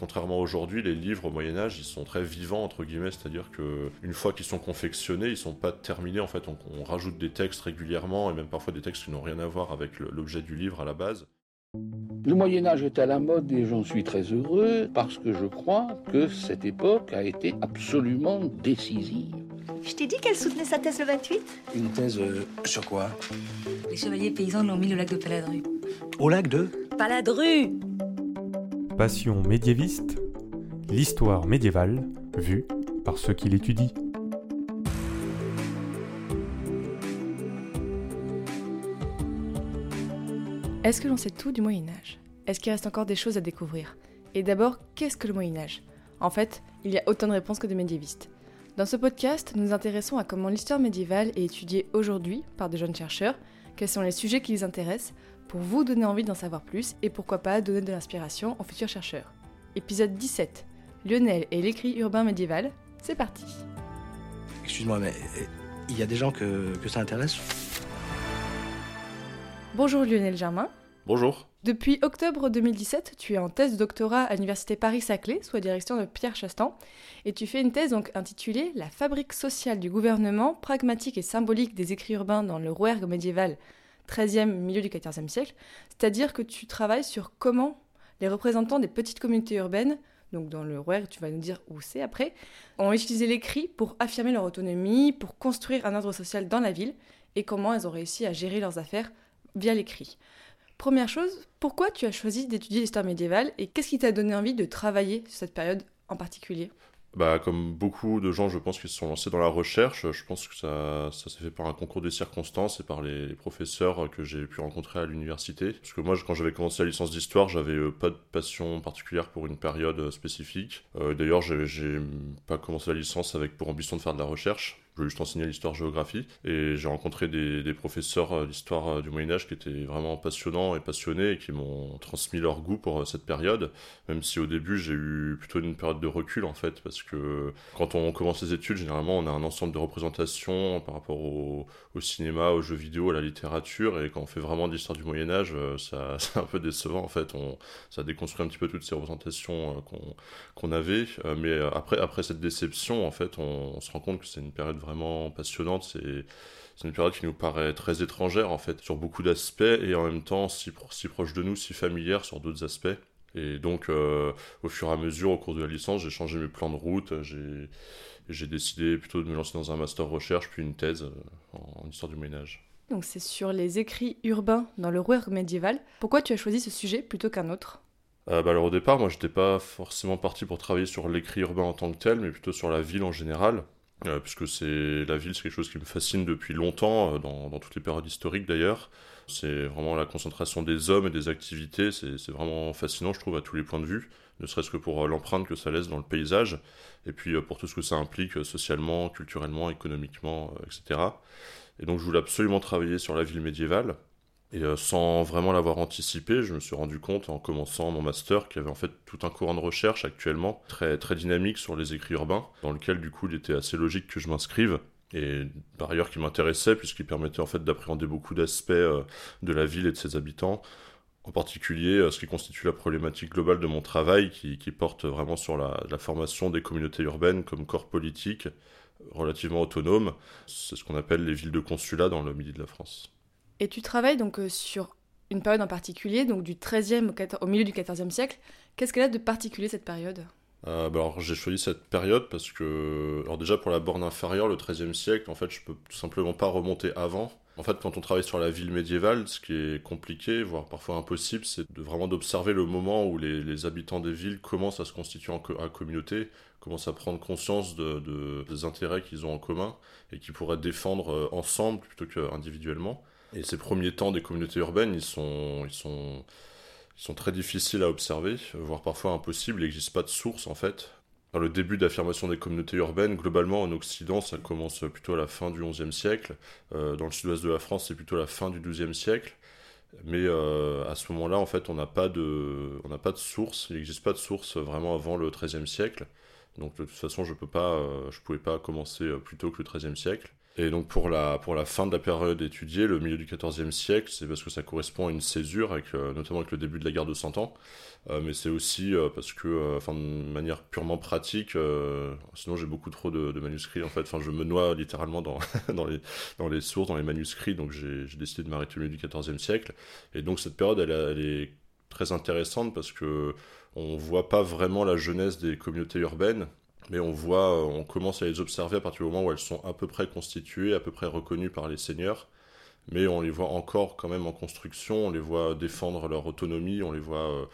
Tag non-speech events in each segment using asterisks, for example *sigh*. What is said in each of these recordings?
Contrairement à aujourd'hui, les livres au Moyen Âge, ils sont très vivants entre guillemets, c'est-à-dire que une fois qu'ils sont confectionnés, ils sont pas terminés. En fait, on, on rajoute des textes régulièrement et même parfois des textes qui n'ont rien à voir avec l'objet du livre à la base. Le Moyen Âge est à la mode et j'en suis très heureux parce que je crois que cette époque a été absolument décisive. Je t'ai dit qu'elle soutenait sa thèse le 28 Une thèse euh, sur quoi? Les chevaliers paysans l'ont mis au lac de Paladru. Au lac de? Paladru Passion médiéviste, l'histoire médiévale vue par ceux qui l'étudient. Est-ce que l'on sait tout du Moyen Âge? Est-ce qu'il reste encore des choses à découvrir? Et d'abord, qu'est-ce que le Moyen Âge? En fait, il y a autant de réponses que de médiévistes. Dans ce podcast, nous nous intéressons à comment l'histoire médiévale est étudiée aujourd'hui par de jeunes chercheurs, quels sont les sujets qui les intéressent, pour vous donner envie d'en savoir plus et pourquoi pas donner de l'inspiration aux futurs chercheurs. Épisode 17 Lionel et l'écrit urbain médiéval, c'est parti Excuse-moi, mais euh, il y a des gens que, que ça intéresse? Bonjour Lionel Germain. Bonjour. Depuis octobre 2017, tu es en thèse de doctorat à l'université Paris-Saclay, sous la direction de Pierre Chastan, et tu fais une thèse donc intitulée La fabrique sociale du gouvernement, pragmatique et symbolique des écrits urbains dans le Rouergue médiéval 13e, milieu du XIVe siècle, c'est-à-dire que tu travailles sur comment les représentants des petites communautés urbaines, donc dans le Rouergue, tu vas nous dire où c'est après, ont utilisé l'écrit pour affirmer leur autonomie, pour construire un ordre social dans la ville, et comment elles ont réussi à gérer leurs affaires via l'écrit. Première chose, pourquoi tu as choisi d'étudier l'histoire médiévale et qu'est-ce qui t'a donné envie de travailler sur cette période en particulier? Bah, comme beaucoup de gens, je pense, qui se sont lancés dans la recherche, je pense que ça, ça s'est fait par un concours de circonstances et par les, professeurs que j'ai pu rencontrer à l'université. Parce que moi, quand j'avais commencé la licence d'histoire, j'avais euh, pas de passion particulière pour une période euh, spécifique. Euh, D'ailleurs, j'ai pas commencé la licence avec pour ambition de faire de la recherche. Je voulais juste enseigner l'histoire-géographie. Et j'ai rencontré des, professeurs euh, d'histoire euh, du Moyen-Âge qui étaient vraiment passionnants et passionnés et qui m'ont transmis leur goût pour euh, cette période. Même si au début, j'ai eu plutôt une période de recul en fait, parce que quand on commence les études, généralement, on a un ensemble de représentations par rapport au, cinéma, aux jeux vidéo, à la littérature. Et quand on fait vraiment de l'histoire du Moyen-Âge, euh, ça, *laughs* c'est un peu décevant en fait. On, ça déconstruit un petit peu toutes ces représentations qu'on qu'on avait. Mais après, après cette déception, en fait, on, on se rend compte que c'est une période vraiment passionnante. C'est une période qui nous paraît très étrangère, en fait, sur beaucoup d'aspects, et en même temps si, pro- si proche de nous, si familière sur d'autres aspects. Et donc, euh, au fur et à mesure, au cours de la licence, j'ai changé mes plans de route. J'ai décidé plutôt de me lancer dans un master recherche, puis une thèse euh, en, en histoire du Moyen-Âge. Donc c'est sur les écrits urbains dans le Rouergue médiéval. Pourquoi tu as choisi ce sujet plutôt qu'un autre? Euh, bah alors au départ, moi j'étais pas forcément parti pour travailler sur l'écrit urbain en tant que tel, mais plutôt sur la ville en général, euh, puisque c'est la ville, c'est quelque chose qui me fascine depuis longtemps, euh, dans, dans toutes les périodes historiques d'ailleurs. C'est vraiment la concentration des hommes et des activités, c'est vraiment fascinant, je trouve, à tous les points de vue, ne serait-ce que pour euh, l'empreinte que ça laisse dans le paysage, et puis euh, pour tout ce que ça implique socialement, culturellement, économiquement, etc. Et donc je voulais absolument travailler sur la ville médiévale. Et euh, sans vraiment l'avoir anticipé, je me suis rendu compte en commençant mon master qu'il y avait en fait tout un courant de recherche actuellement très, très dynamique sur les écrits urbains, dans lequel du coup il était assez logique que je m'inscrive. Et par ailleurs qui m'intéressait puisqu'il permettait en fait d'appréhender beaucoup d'aspects euh, de la ville et de ses habitants, en particulier euh, ce qui constitue la problématique globale de mon travail qui, porte vraiment sur la, formation des communautés urbaines comme corps politique relativement autonome. C'est ce qu'on appelle les villes de consulat dans le midi de la France. Et tu travailles donc euh, sur une période en particulier, donc du 13e au, 14 au milieu du 14e siècle. Qu'est-ce qu'elle a de particulier cette période? Euh, bah alors j'ai choisi cette période parce que, alors déjà pour la borne inférieure, le XIIIe siècle, en fait, je peux tout simplement pas remonter avant. En fait, quand on travaille sur la ville médiévale, ce qui est compliqué, voire parfois impossible, c'est vraiment d'observer le moment où les, habitants des villes commencent à se constituer en, co- en communauté, commencent à prendre conscience de- des intérêts qu'ils ont en commun et qu'ils pourraient défendre euh, ensemble plutôt qu'individuellement. Et ces premiers temps des communautés urbaines, ils sont, ils sont, ils sont très difficiles à observer, voire parfois impossibles. Il n'existe pas de source en fait. Dans le début d'affirmation des communautés urbaines, globalement en Occident, ça commence plutôt à la fin du XIe siècle. Euh, dans le sud-ouest de la France, c'est plutôt la fin du XIIe siècle. Mais euh, à ce moment-là, en fait, on n'a pas de, on n'a pas de source. Il n'existe pas de source vraiment avant le XIIIe siècle. Donc de toute façon, je peux euh, pouvais pas commencer plus tôt que le XIIIe siècle. Et donc pour la, pour la fin de la période étudiée, le milieu du XIVe siècle, c'est parce que ça correspond à une césure, avec, euh, notamment avec le début de la guerre de Cent Ans, euh, mais c'est aussi euh, parce que, enfin, de manière purement pratique, sinon j'ai beaucoup trop de, manuscrits en fait, enfin je me noie littéralement dans, *laughs* dans, les, dans les sources, dans les manuscrits, donc j'ai décidé de m'arrêter au milieu du XIVe siècle. Et donc cette période, elle, est très intéressante parce que on voit pas vraiment la jeunesse des communautés urbaines, mais on voit, euh, on commence à les observer à partir du moment où elles sont à peu près constituées, à peu près reconnues par les seigneurs, mais on les voit encore quand même en construction, on les voit défendre leur autonomie, on les voit euh,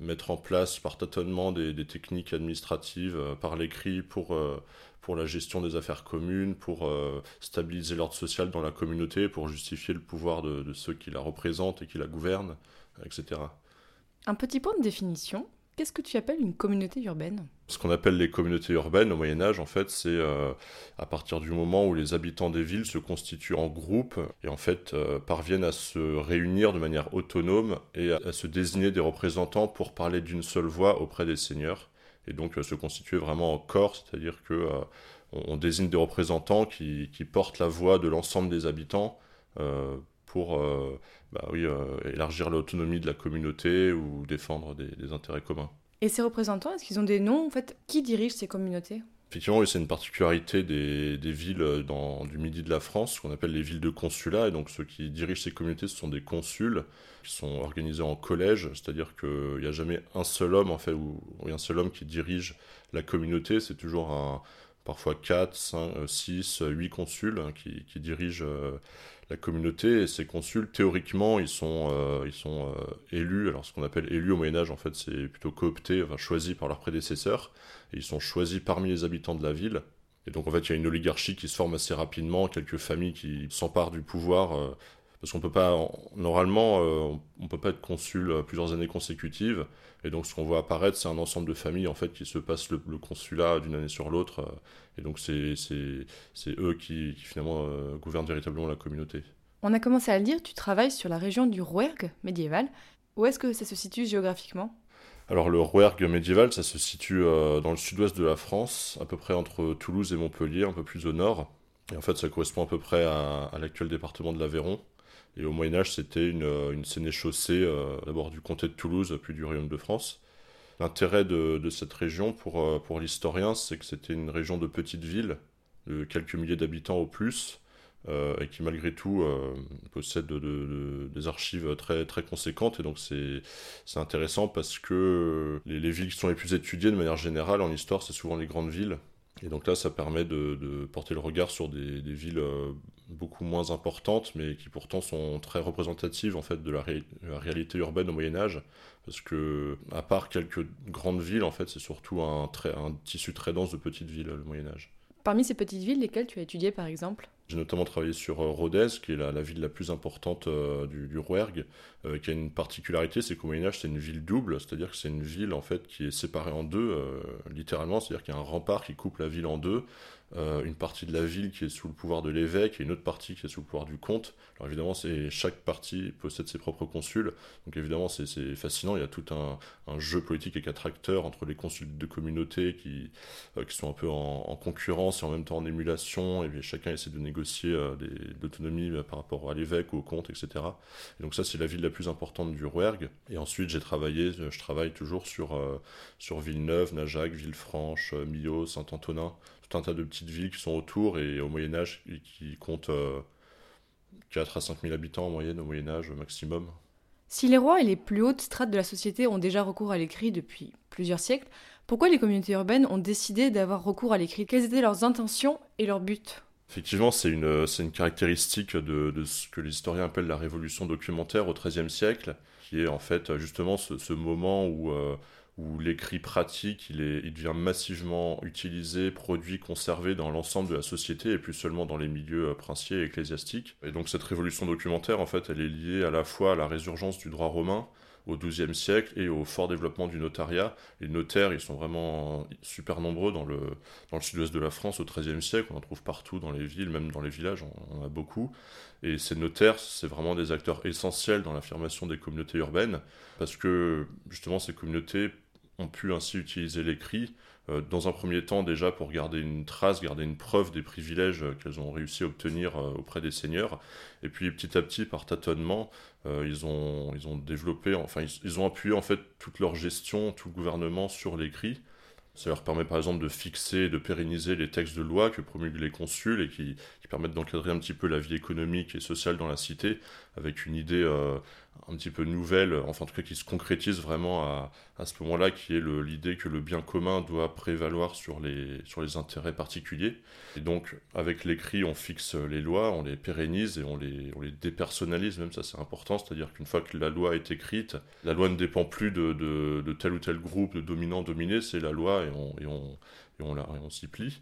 mettre en place par tâtonnement des, techniques administratives euh, par l'écrit pour, pour la gestion des affaires communes, pour stabiliser l'ordre social dans la communauté, pour justifier le pouvoir de, de ceux qui la représentent et qui la gouvernent, etc. Un petit point de définition. Qu'est-ce que tu appelles une communauté urbaine? Ce qu'on appelle les communautés urbaines au Moyen Âge, en fait, c'est euh, à partir du moment où les habitants des villes se constituent en groupe et en fait euh, parviennent à se réunir de manière autonome et à, se désigner des représentants pour parler d'une seule voix auprès des seigneurs et donc euh, se constituer vraiment en corps, c'est-à-dire que on, désigne des représentants qui, portent la voix de l'ensemble des habitants pour bah élargir l'autonomie de la communauté ou défendre des, intérêts communs. Et ces représentants, est-ce qu'ils ont des noms en fait Qui dirige ces communautés? Effectivement, c'est une particularité des, villes dans, du midi de la France, qu'on appelle les villes de consulat. Et donc, ceux qui dirigent ces communautés, ce sont des consuls qui sont organisés en collège, c'est-à-dire qu'il n'y a jamais un seul homme, en fait, ou, un seul homme qui dirige la communauté. C'est toujours un, parfois 4, 5, 6, 8 consuls hein, qui, dirigent euh, la communauté et ces consuls, théoriquement, ils sont, euh, ils sont euh, élus. Alors, ce qu'on appelle élus au Moyen-Âge, en fait, c'est plutôt cooptés, enfin, choisis par leurs prédécesseurs. Et ils sont choisis parmi les habitants de la ville. Et donc, en fait, il y a une oligarchie qui se forme assez rapidement, quelques familles qui s'emparent du pouvoir. Parce qu'on peut pas, normalement, on peut pas être consul plusieurs années consécutives. Et donc, ce qu'on voit apparaître, c'est un ensemble de familles, en fait, qui se passent le, consulat d'une année sur l'autre. Et donc, c'est eux qui, finalement, euh, gouvernent véritablement la communauté. On a commencé à le dire, tu travailles sur la région du Rouergue médiéval. Où est-ce que ça se situe géographiquement? Alors le Rouergue médiéval, ça se situe euh, dans le sud-ouest de la France, à peu près entre Toulouse et Montpellier, un peu plus au nord. Et en fait, ça correspond à peu près à, l'actuel département de l'Aveyron. Et au Moyen Âge, c'était une, une sénéchaussée euh, d'abord du comté de Toulouse, puis du royaume de France. L'intérêt de, cette région pour, euh, pour l'historien, c'est que c'était une région de petites villes, de quelques milliers d'habitants au plus, euh, et qui malgré tout euh, possède des archives très, très conséquentes. Et donc c'est intéressant parce que les, villes qui sont les plus étudiées de manière générale en histoire, c'est souvent les grandes villes. Et donc là, ça permet de, porter le regard sur des, villes euh, beaucoup moins importantes, mais qui pourtant sont très représentatives en fait de la, réalité urbaine au Moyen Âge, parce que à part quelques grandes villes, en fait, c'est surtout un, tissu très dense de petites villes le Moyen Âge. Parmi ces petites villes, lesquelles tu as étudiées par exemple? J'ai notamment travaillé sur euh, Rodez, qui est la, ville la plus importante euh, du, Rouergue, euh, qui a une particularité, c'est qu'au Moyen Âge, c'est une ville double, c'est-à-dire que c'est une ville en fait qui est séparée en deux, littéralement, c'est-à-dire qu'il y a un rempart qui coupe la ville en deux, une partie de la ville qui est sous le pouvoir de l'évêque et une autre partie qui est sous le pouvoir du comte. Alors évidemment, chaque partie possède ses propres consuls, donc évidemment c'est fascinant. Il y a tout un, jeu politique et attracteur entre les consuls de communauté qui, qui sont un peu en, concurrence et en même temps en émulation, et chacun essaie de négocier euh, l'autonomie par rapport à l'évêque ou au comte, etc. Et donc ça c'est la ville la plus importante du Rouergue. Et ensuite j'ai travaillé, je travaille toujours sur, sur Villeneuve, Najac, Villefranche, Millau, Saint-Antonin tout un tas de petites villes qui sont autour et au Moyen Âge qui comptent 4 euh, à 5 000 habitants en moyenne au Moyen Âge maximum. Si les rois et les plus hautes strates de la société ont déjà recours à l'écrit depuis plusieurs siècles, pourquoi les communautés urbaines ont décidé d'avoir recours à l'écrit? Quelles étaient leurs intentions et leurs buts? Effectivement, c'est une, une caractéristique de, ce que les historiens appellent la révolution documentaire au XIIIe siècle, qui est en fait justement ce, ce moment où euh, où l'écrit pratique, il, est, il devient massivement utilisé, produit, conservé dans l'ensemble de la société et plus seulement dans les milieux euh, princiers et ecclésiastiques. Et donc cette révolution documentaire, en fait, elle est liée à la fois à la résurgence du droit romain au XIIe siècle et au fort développement du notariat. Les notaires, ils sont vraiment super nombreux dans le, dans le sud-ouest de la France au XIIIe siècle. On en trouve partout dans les villes, même dans les villages, on, en a beaucoup. Et ces notaires, c'est vraiment des acteurs essentiels dans l'affirmation des communautés urbaines parce que justement ces communautés ont pu ainsi utiliser l'écrit euh, dans un premier temps déjà pour garder une trace, garder une preuve des privilèges euh, qu'elles ont réussi à obtenir euh, auprès des seigneurs. Et puis petit à petit, par tâtonnement, ils, ont, ils ont développé, enfin ils, ont appuyé en fait toute leur gestion, tout le gouvernement sur l'écrit. Ça leur permet par exemple de fixer, de pérenniser les textes de loi que promulguent les consuls et qui, permettent d'encadrer un petit peu la vie économique et sociale dans la cité avec une idée un petit peu nouvelle, enfin en tout cas qui se concrétise vraiment à, à ce moment-là, qui est l'idée que le bien commun doit prévaloir sur les, sur les intérêts particuliers. Et donc avec l'écrit, on fixe les lois, on les pérennise et on les, on les dépersonnalise, même ça c'est important, c'est-à-dire qu'une fois que la loi est écrite, la loi ne dépend plus de, de, tel ou tel groupe de dominants-dominés, c'est la loi et on, et on, et on, on s'y plie.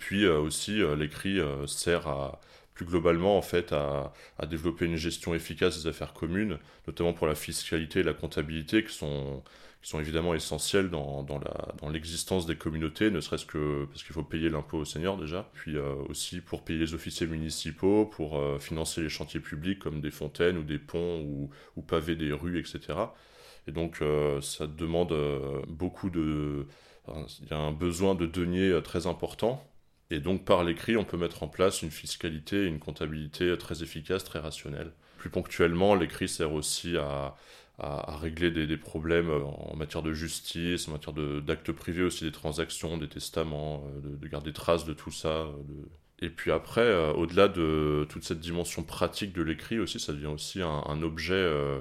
Puis euh, aussi, euh, l'écrit euh, sert à, plus globalement en fait à, développer une gestion efficace des affaires communes, notamment pour la fiscalité et la comptabilité, qui sont, évidemment essentielles dans l'existence des communautés, ne serait-ce que parce qu'il faut payer l'impôt au seigneur déjà, puis euh, aussi pour payer les officiers municipaux, pour euh, financer les chantiers publics comme des fontaines ou des ponts ou, ou paver des rues, etc. Et donc euh, ça demande beaucoup de... Il y a un besoin de deniers très important et donc par l'écrit, on peut mettre en place une fiscalité et une comptabilité très efficace, très rationnelle. Plus ponctuellement, l'écrit sert aussi à, régler des, problèmes en matière de justice, en matière d'actes privés aussi, des transactions, des testaments, de, de, garder trace de tout ça. De... Et puis après, euh, au-delà de toute cette dimension pratique de l'écrit aussi, ça devient aussi un, objet euh,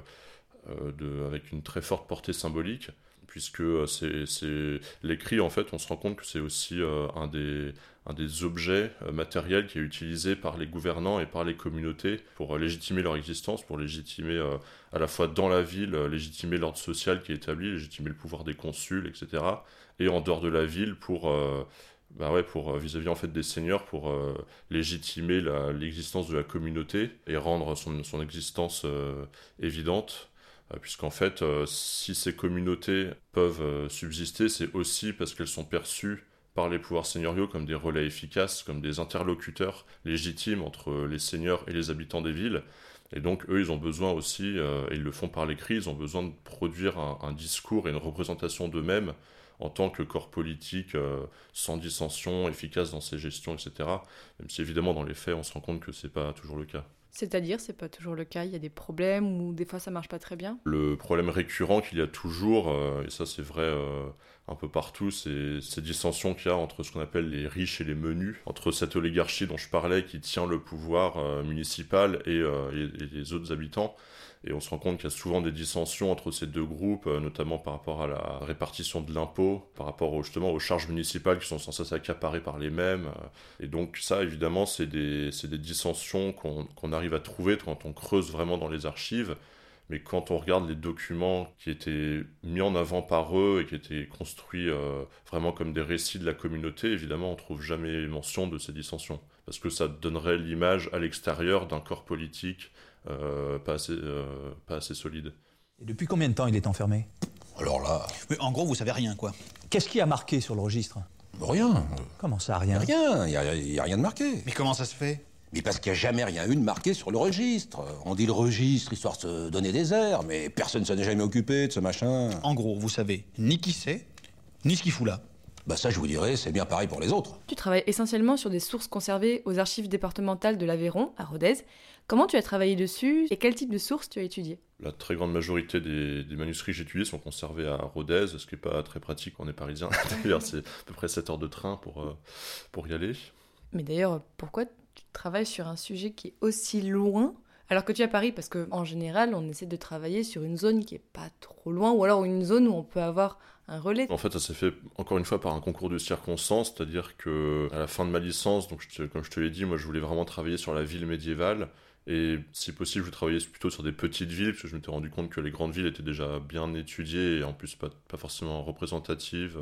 de, avec une très forte portée symbolique puisque c'est l'écrit en fait on se rend compte que c'est aussi euh, un des objets euh, matériels qui est utilisé par les gouvernants et par les communautés pour euh, légitimer leur existence, pour légitimer euh, à la fois dans la ville, légitimer l'ordre social qui est établi, légitimer le pouvoir des consuls, etc. Et en dehors de la ville pour bah ouais, pour vis-à-vis -vis, en fait des seigneurs, pour euh, légitimer l'existence de la communauté et rendre son, existence euh, évidente. Euh, Puisqu'en fait, si ces communautés peuvent subsister, c'est aussi parce qu'elles sont perçues par les pouvoirs seigneuriaux comme des relais efficaces, comme des interlocuteurs légitimes entre les seigneurs et les habitants des villes. Et donc, eux, ils ont besoin aussi, euh, et ils le font par l'écrit, ils ont besoin de produire un, discours et une représentation d'eux-mêmes en tant que corps politique, euh, sans dissension, efficace dans ses gestions, etc. Même si évidemment, dans les faits, on se rend compte que c'est pas toujours le cas. C'est-à-dire, c'est pas toujours le cas, il y a des problèmes ou des fois ça marche pas très bien? Le problème récurrent qu'il y a toujours, euh, et ça c'est vrai euh, un peu partout, c'est ces dissensions qu'il y a entre ce qu'on appelle les riches et les menus, entre cette oligarchie dont je parlais qui tient le pouvoir euh, municipal et, les autres habitants. Et on se rend compte qu'il y a souvent des dissensions entre ces deux groupes, notamment par rapport à la répartition de l'impôt, par rapport justement aux charges municipales qui sont censées s'accaparer par les mêmes. Et donc ça, évidemment, c'est des, des, dissensions qu'on qu arrive à trouver quand on creuse vraiment dans les archives. Mais quand on regarde les documents qui étaient mis en avant par eux et qui étaient construits euh, vraiment comme des récits de la communauté, évidemment, on trouve jamais mention de ces dissensions. Parce que ça donnerait l'image à l'extérieur d'un corps politique euh, pas, assez, euh, pas assez solide. Et depuis combien de temps il est enfermé? Alors là. Mais en gros, vous savez rien, quoi. Qu'est-ce qui a marqué sur le registre? Rien. Comment ça, rien? Rien, il n'y a, y a rien de marqué. Mais comment ça se fait? Mais parce qu'il n'y a jamais rien eu de marqué sur le registre. On dit le registre histoire de se donner des airs, mais personne ne s'en est jamais occupé de ce machin. En gros, vous savez ni qui c'est, ni ce qu'il fout là. Bah ça, je vous dirais, c'est bien pareil pour les autres. Tu travailles essentiellement sur des sources conservées aux archives départementales de l'Aveyron, à Rodez. Comment tu as travaillé dessus et quel type de sources tu as étudié? La très grande majorité des, des manuscrits que j'ai étudiés sont conservés à Rodez, ce qui n'est pas très pratique quand on est parisien. *laughs* D'ailleurs, c'est à peu près 7 heures de train pour, euh, pour y aller. Mais d'ailleurs, pourquoi tu travailles sur un sujet qui est aussi loin? Alors que tu es à Paris, parce qu'en général, on essaie de travailler sur une zone qui est pas trop loin, ou alors une zone où on peut avoir un relais. En fait, ça s'est fait encore une fois par un concours de circonstances, c'est-à-dire que à la fin de ma licence, donc je te, comme je te l'ai dit, moi je voulais vraiment travailler sur la ville médiévale. Et si possible, je travaillais plutôt sur des petites villes, parce que je m'étais rendu compte que les grandes villes étaient déjà bien étudiées et en plus pas, pas forcément représentatives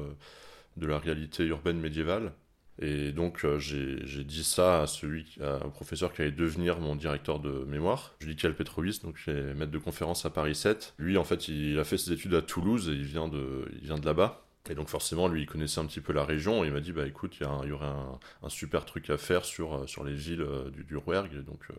de la réalité urbaine médiévale. Et donc euh, j'ai dit ça à celui, à, au professeur qui allait devenir mon directeur de mémoire, Judical Petrovis, donc qui est maître de conférence à Paris 7. Lui, en fait, il a fait ses études à Toulouse et il vient de, de là-bas. Et donc forcément, lui, il connaissait un petit peu la région. Et il m'a dit, bah écoute, il y, y, aurait un, un, super truc à faire sur, sur les villes du, du Rouergue. Donc euh,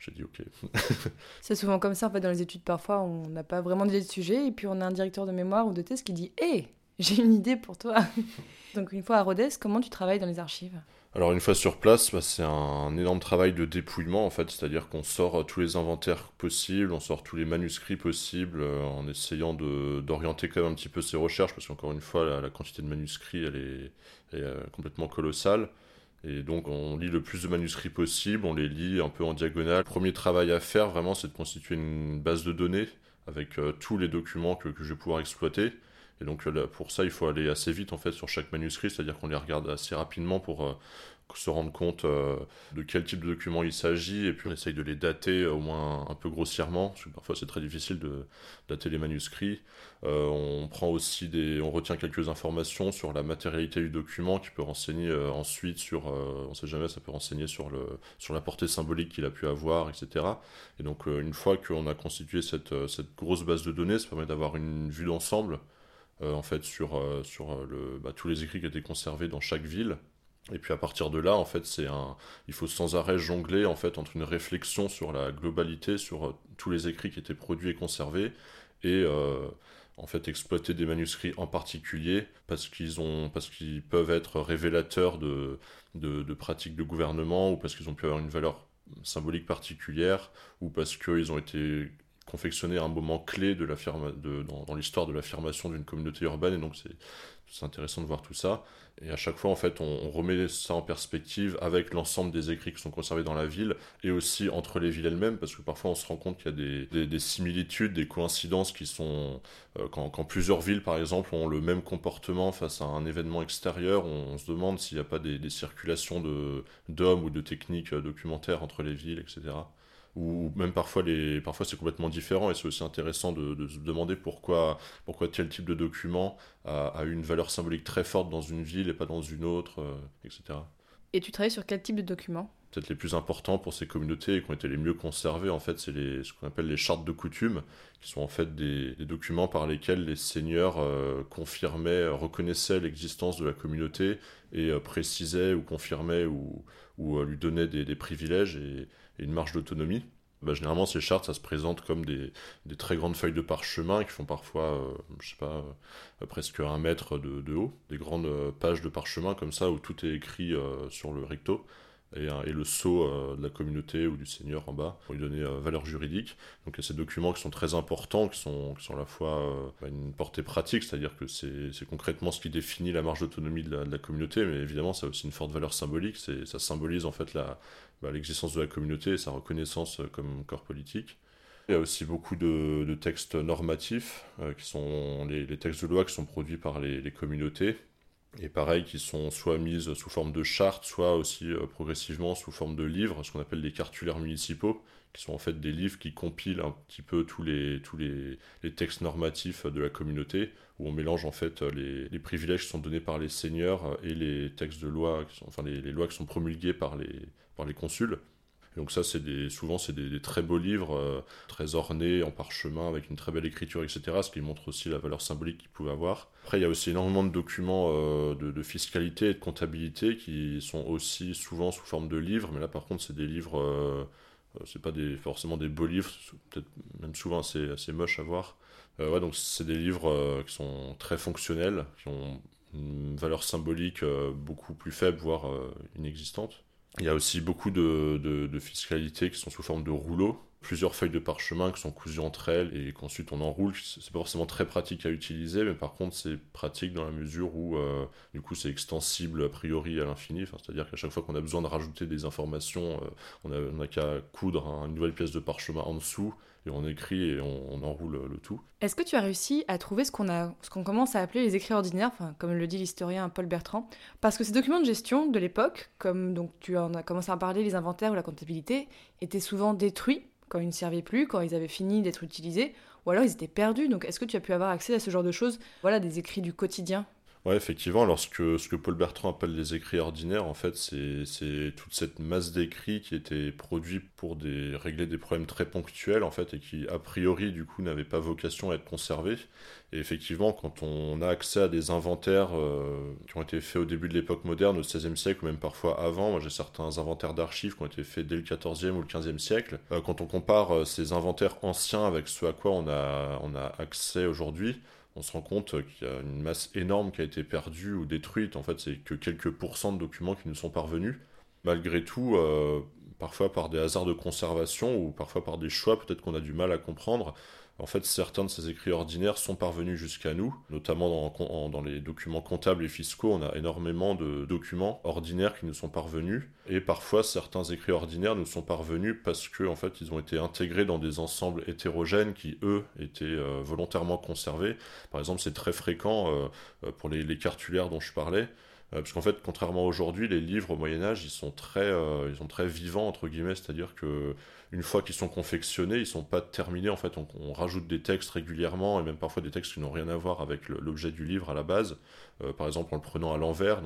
j'ai dit, ok. *laughs* C'est souvent comme ça, en fait, dans les études, parfois, on n'a pas vraiment d'idée de sujet. Et puis on a un directeur de mémoire ou de thèse qui dit, hé, hey, J'ai une idée pour toi. *laughs* Donc une fois à Rodez, comment tu travailles dans les archives? Alors une fois sur place, bah, c'est un énorme travail de dépouillement en fait, c'est-à-dire qu'on sort tous les inventaires possibles, on sort tous les manuscrits possibles, euh, en essayant d'orienter quand même un petit peu ses recherches, parce qu'encore une fois, la, quantité de manuscrits, elle est, euh, complètement colossale. Et donc on lit le plus de manuscrits possible, on les lit un peu en diagonale. Le premier travail à faire vraiment, c'est de constituer une base de données avec euh, tous les documents que, je vais pouvoir exploiter. Et donc euh, pour ça, il faut aller assez vite en fait sur chaque manuscrit, c'est-à-dire qu'on les regarde assez rapidement pour euh, se rendre compte euh, de quel type de document il s'agit, et puis on essaye de les dater au moins un peu grossièrement, parce que parfois c'est très difficile de dater les manuscrits. on prend aussi des, on retient quelques informations sur la matérialité du document qui peut renseigner ensuite sur, on sait jamais, ça peut renseigner sur le, sur la portée symbolique qu'il a pu avoir, etc. Et donc une fois qu'on a constitué cette, cette grosse base de données, ça permet d'avoir une vue d'ensemble euh, en fait sur, euh, euh, bah, tous les écrits qui étaient conservés dans chaque ville. Et puis à partir de là, en fait, c'est un, il faut sans arrêt jongler en fait entre une réflexion sur la globalité, sur tous les écrits qui étaient produits et conservés, et en fait exploiter des manuscrits en particulier parce qu'ils ont, parce qu'ils peuvent être révélateurs de, de, de pratiques de gouvernement ou parce qu'ils ont pu avoir une valeur symbolique particulière ou parce qu'ils ont été confectionner un moment clé de de, dans, dans l'histoire de l'affirmation d'une communauté urbaine, et donc c'est intéressant de voir tout ça. Et à chaque fois, en fait, on, remet ça en perspective avec l'ensemble des écrits qui sont conservés dans la ville, et aussi entre les villes elles-mêmes, parce que parfois on se rend compte qu'il y a des, des, similitudes, des coïncidences qui sont... Euh, quand, plusieurs villes, par exemple, ont le même comportement face à un événement extérieur, on, se demande s'il n'y a pas des, circulations d'hommes ou de techniques documentaires entre les villes, etc ou même parfois, les, parfois c'est complètement différent et c'est aussi intéressant de, se demander pourquoi, pourquoi tel type de document a, une valeur symbolique très forte dans une ville et pas dans une autre, euh, etc. Et tu travailles sur quel type de documents? Peut-être les plus importants pour ces communautés et qui ont été les mieux conservés, en fait, c'est ce qu'on appelle les chartes de coutume, qui sont en fait des, documents par lesquels les seigneurs euh, confirmaient, reconnaissaient l'existence de la communauté et euh, précisaient ou confirmaient ou, ou lui donnaient des, des privilèges. Et, une marge d'autonomie. Bah, généralement, ces chartes, ça se présente comme des, très grandes feuilles de parchemin qui font parfois, euh, je sais pas, euh, presque un mètre de, haut, des grandes euh, pages de parchemin comme ça où tout est écrit sur le recto et, le sceau euh, de la communauté ou du seigneur en bas pour lui donner euh, valeur juridique. Donc il y a ces documents qui sont très importants, qui sont, qui sont à la fois euh, bah, une portée pratique, c'est-à-dire que c'est concrètement ce qui définit la marge d'autonomie de, la, communauté, mais évidemment ça a aussi une forte valeur symbolique, ça symbolise en fait bah, l'existence de la communauté et sa reconnaissance comme corps politique. Il y a aussi beaucoup de, textes normatifs, qui sont les, textes de loi qui sont produits par les communautés, et pareil, qui sont soit mises sous forme de chartes, soit aussi euh, progressivement sous forme de livres, ce qu'on appelle des cartulaires municipaux, qui sont en fait des livres qui compilent un petit peu tous les, textes normatifs de la communauté, où on mélange en fait les, privilèges qui sont donnés par les seigneurs et les textes de loi, enfin lois qui sont promulguées par les consuls donc ça, c'est des, souvent, c'est des, très beaux livres, euh, très ornés, en parchemin, avec une très belle écriture, etc., ce qui montre aussi la valeur symbolique qu'ils pouvaient avoir. Après, il y a aussi énormément de documents euh, de, fiscalité et de comptabilité qui sont aussi souvent sous forme de livres, mais là, par contre, c'est des livres... Euh, c'est pas forcément des beaux livres, peut-être même souvent assez, assez moches à voir. ouais, donc c'est des livres qui sont très fonctionnels, qui ont une valeur symbolique beaucoup plus faible, voire inexistante. Il y a aussi beaucoup de, de, fiscalité qui sont sous forme de rouleaux, plusieurs feuilles de parchemin qui sont cousues entre elles et qu'ensuite on enroule. C'est pas forcément très pratique à utiliser, mais par contre c'est pratique dans la mesure où euh, du coup c'est extensible a priori à l'infini. C'est-à-dire qu'à chaque fois qu'on a besoin de rajouter des informations, euh, on n'a qu'à coudre une nouvelle pièce de parchemin en dessous et on écrit et on, enroule le tout. Est-ce que tu as réussi à trouver ce qu'on a, commence à appeler les écrits ordinaires, comme le dit l'historien Paul Bertrand, parce que ces documents de gestion de l'époque, comme donc tu en as commencé à parler, les inventaires ou la comptabilité, étaient souvent détruits quand ils ne servaient plus, quand ils avaient fini d'être utilisés, ou alors ils étaient perdus. Donc est-ce que tu as pu avoir accès à ce genre de choses, voilà, des écrits du quotidien Ouais, effectivement, alors ce que, Paul Bertrand appelle les écrits ordinaires, en fait, c'est toute cette masse d'écrits qui était produits pour régler des problèmes très ponctuels, en fait, et qui, a priori, du coup, n'avaient pas vocation à être conservés. Et effectivement, quand on a accès à des inventaires euh, qui ont été faits au début de l'époque moderne, au XVIe siècle, ou même parfois avant, moi j'ai certains inventaires d'archives qui ont été faits dès le XIVe ou le XVe siècle, euh, quand on compare euh, ces inventaires anciens avec ce à quoi on a accès aujourd'hui, on se rend compte qu'il y a une masse énorme qui a été perdue ou détruite. En fait, c'est que quelques pourcents de documents qui nous sont parvenus. Malgré tout, euh, parfois par des hasards de conservation ou parfois par des choix peut-être qu'on a du mal à comprendre, en fait, certains de ces écrits ordinaires sont parvenus jusqu'à nous, notamment dans, les documents comptables et fiscaux. On a énormément de documents ordinaires qui nous sont parvenus. Et parfois, certains écrits ordinaires nous sont parvenus parce que, en fait, ils ont été intégrés dans des ensembles hétérogènes qui, eux, étaient euh, volontairement conservés. Par exemple, c'est très fréquent euh, euh, pour les, cartulaires dont je parlais. Parce qu'en fait, contrairement aujourd'hui, les livres au Moyen Âge, ils sont très, ils sont très vivants entre guillemets, c'est-à-dire que une fois qu'ils sont confectionnés, ils sont pas terminés. En fait, on, rajoute des textes régulièrement et même parfois des textes qui n'ont rien à voir avec l'objet du livre à la base. Euh, par exemple, en le prenant à l'envers.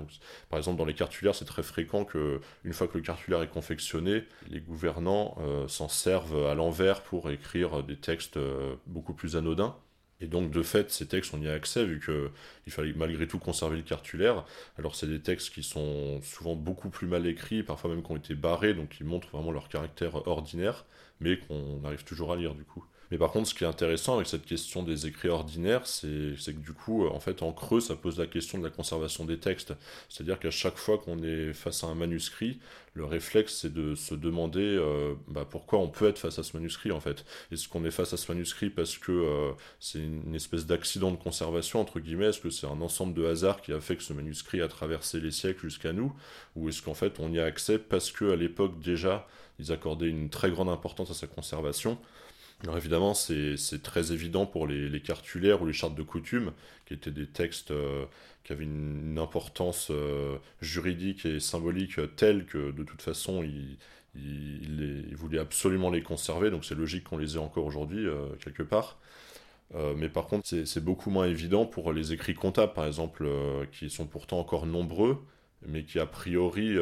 Par exemple, dans les cartulaires, c'est très fréquent que une fois que le cartulaire est confectionné, les gouvernants euh, s'en servent à l'envers pour écrire des textes euh, beaucoup plus anodins. Et donc, de fait, ces textes, on y a accès, vu qu'il fallait malgré tout conserver le cartulaire. Alors, c'est des textes qui sont souvent beaucoup plus mal écrits, parfois même qui ont été barrés, donc qui montrent vraiment leur caractère ordinaire, mais qu'on arrive toujours à lire, du coup. Mais par contre, ce qui est intéressant avec cette question des écrits ordinaires, c'est que du coup, en fait, en creux, ça pose la question de la conservation des textes. C'est-à-dire qu'à chaque fois qu'on est face à un manuscrit, le réflexe, c'est de se demander euh, bah, pourquoi on peut être face à ce manuscrit, en fait. Est-ce qu'on est face à ce manuscrit parce que euh, c'est une espèce d'accident de conservation, entre guillemets? Est-ce que c'est un ensemble de hasards qui a fait que ce manuscrit a traversé les siècles jusqu'à nous? Ou est-ce qu'en fait, on y a accès parce qu'à l'époque, déjà, ils accordaient une très grande importance à sa conservation? Alors évidemment, c'est très évident pour les, cartulaires ou les chartes de coutume, qui étaient des textes euh, qui avaient une, importance euh, juridique et symbolique telle que de toute façon, ils il, voulaient absolument les conserver, donc c'est logique qu'on les ait encore aujourd'hui, euh, quelque part. mais par contre, c'est beaucoup moins évident pour les écrits comptables, par exemple, qui sont pourtant encore nombreux, mais qui a priori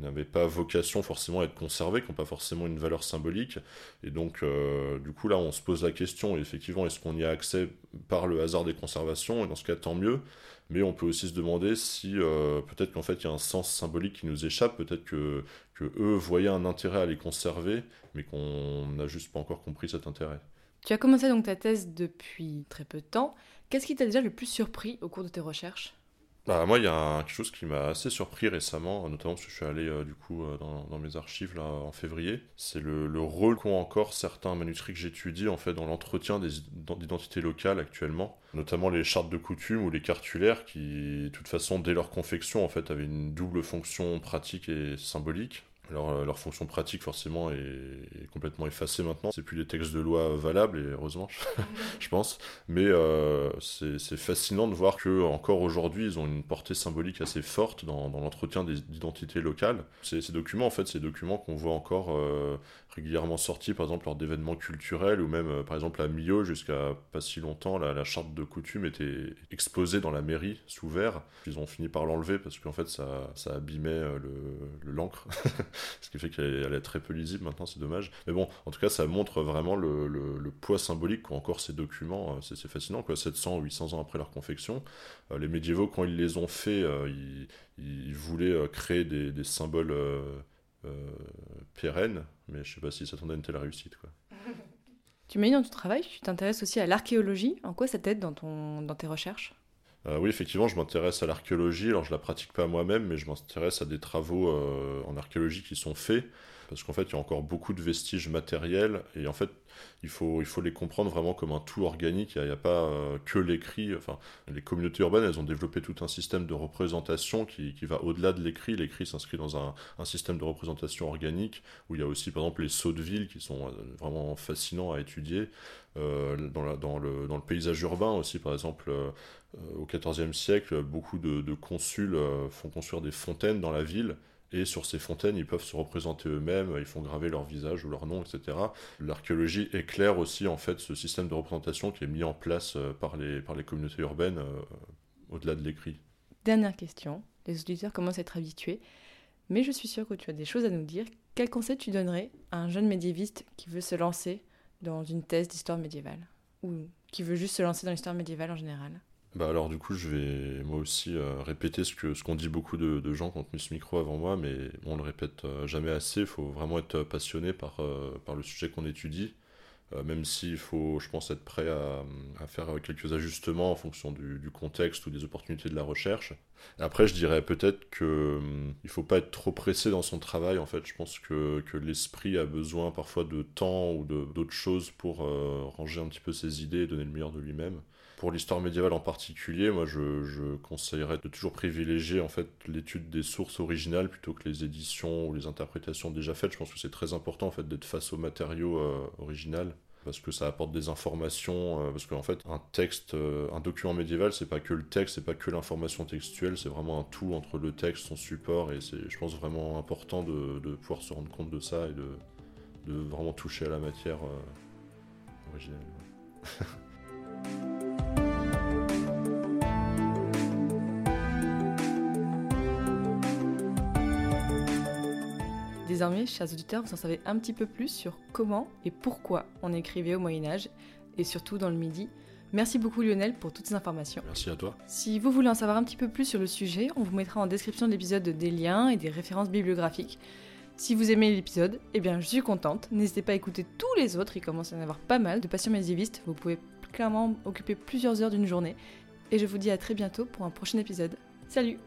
n'avaient pas vocation forcément à être conservés, qui n'ont pas forcément une valeur symbolique. Et donc, euh, du coup, là, on se pose la question, effectivement, est-ce qu'on y a accès par le hasard des conservations? Et dans ce cas, tant mieux. Mais on peut aussi se demander si euh, peut-être qu'en fait, il y a un sens symbolique qui nous échappe, peut-être que, que eux voyaient un intérêt à les conserver, mais qu'on n'a juste pas encore compris cet intérêt. Tu as commencé donc ta thèse depuis très peu de temps. Qu'est-ce qui t'a déjà le plus surpris au cours de tes recherches? Bah, moi, il y a quelque chose qui m'a assez surpris récemment, notamment parce que je suis allé euh, du coup euh, dans, mes archives là en février. C'est le, le, rôle qu'ont encore certains manuscrits que j'étudie en fait dans l'entretien des identités locales actuellement, notamment les chartes de coutume ou les cartulaires qui, de toute façon, dès leur confection en fait, avaient une double fonction pratique et symbolique. Alors, euh, leur fonction pratique, forcément, est, complètement effacée maintenant. C'est plus des textes de loi valables, et heureusement, je *laughs* pense. Mais euh, c'est fascinant de voir que encore aujourd'hui, ils ont une portée symbolique assez forte dans, l'entretien des identités locales. Ces, documents, en fait, ces documents qu'on voit encore euh, régulièrement sortis, par exemple, lors d'événements culturels, ou même, par exemple, à Millau, jusqu'à pas si longtemps, la, charte de coutume était exposée dans la mairie, sous verre. Ils ont fini par l'enlever parce qu'en fait, ça, ça abîmait l'encre. *laughs* ce qui fait qu'elle est très peu lisible maintenant, c'est dommage. Mais bon, en tout cas, ça montre vraiment le, poids symbolique qu'ont encore ces documents. Euh, c'est fascinant, quoi. 700 ou 800 ans après leur confection. Euh, les médiévaux, quand ils les ont faits, euh, ils, voulaient créer des, symboles pérennes, mais je sais pas si ça à une telle réussite, quoi. *laughs* Tu m'as dit dans ton travail, tu t'intéresses aussi à l'archéologie. En quoi ça t'aide dans, dans tes recherches? Euh, oui, effectivement, je m'intéresse à l'archéologie. Alors, je la pratique pas moi-même, mais je m'intéresse à des travaux euh, en archéologie qui sont faits parce qu'en fait, il y a encore beaucoup de vestiges matériels, et en fait, il faut, il faut les comprendre vraiment comme un tout organique. Il n'y a, pas euh, que l'écrit. Enfin, les communautés urbaines, elles ont développé tout un système de représentation qui, qui va au-delà de l'écrit. L'écrit s'inscrit dans un, un, système de représentation organique, où il y a aussi, par exemple, les sauts de ville qui sont vraiment fascinants à étudier. Dans, la, dans, le, dans, le, paysage urbain aussi, par exemple, au XIVe siècle, beaucoup de, consuls font construire des fontaines dans la ville et sur ces fontaines, ils peuvent se représenter eux-mêmes, ils font graver leur visage ou leur nom, etc. L'archéologie éclaire aussi en fait ce système de représentation qui est mis en place euh, par les, par les communautés urbaines euh, au-delà de l'écrit. Dernière question, les auditeurs commencent à être habitués, mais je suis sûre que tu as des choses à nous dire. Quel conseil tu donnerais à un jeune médiéviste qui veut se lancer dans une thèse d'histoire médiévale? Ou qui veut juste se lancer dans l'histoire médiévale en général? Bah alors du coup je vais moi aussi euh, répéter ce que ce qu'ont dit beaucoup de, gens qui ont tenu ce micro avant moi, mais on le répète euh, jamais assez, il faut vraiment être passionné par, euh, le sujet qu'on étudie. Euh, même s'il faut, je pense, être prêt à, faire quelques ajustements en fonction du, contexte ou des opportunités de la recherche. Après, je dirais peut-être que hum, il faut pas être trop pressé dans son travail. En fait, je pense que, que l'esprit a besoin parfois de temps ou d'autres choses pour euh, ranger un petit peu ses idées et donner le meilleur de lui-même. Pour l'histoire médiévale en particulier, moi je, conseillerais de toujours privilégier en fait l'étude des sources originales plutôt que les éditions ou les interprétations déjà faites. Je pense que c'est très important en fait d'être face au matériau euh, original parce que ça apporte des informations euh, parce qu'en fait un texte euh, un document médiéval c'est pas que le texte c'est pas que l'information textuelle c'est vraiment un tout entre le texte son support et c'est je pense vraiment important de, pouvoir se rendre compte de ça et de, de vraiment toucher à la matière euh, originelle *laughs* Désormais, chers auditeurs, vous en savez un petit peu plus sur comment et pourquoi on écrivait au Moyen Âge, et surtout dans le Midi. Merci beaucoup Lionel pour toutes ces informations. Merci à toi. Si vous voulez en savoir un petit peu plus sur le sujet, on vous mettra en description de l'épisode des liens et des références bibliographiques. Si vous aimez l'épisode, eh bien je suis contente. N'hésitez pas à écouter tous les autres, il commence à y en avoir pas mal de passions médiévistes. Vous pouvez clairement occuper plusieurs heures d'une journée. Et je vous dis à très bientôt pour un prochain épisode. Salut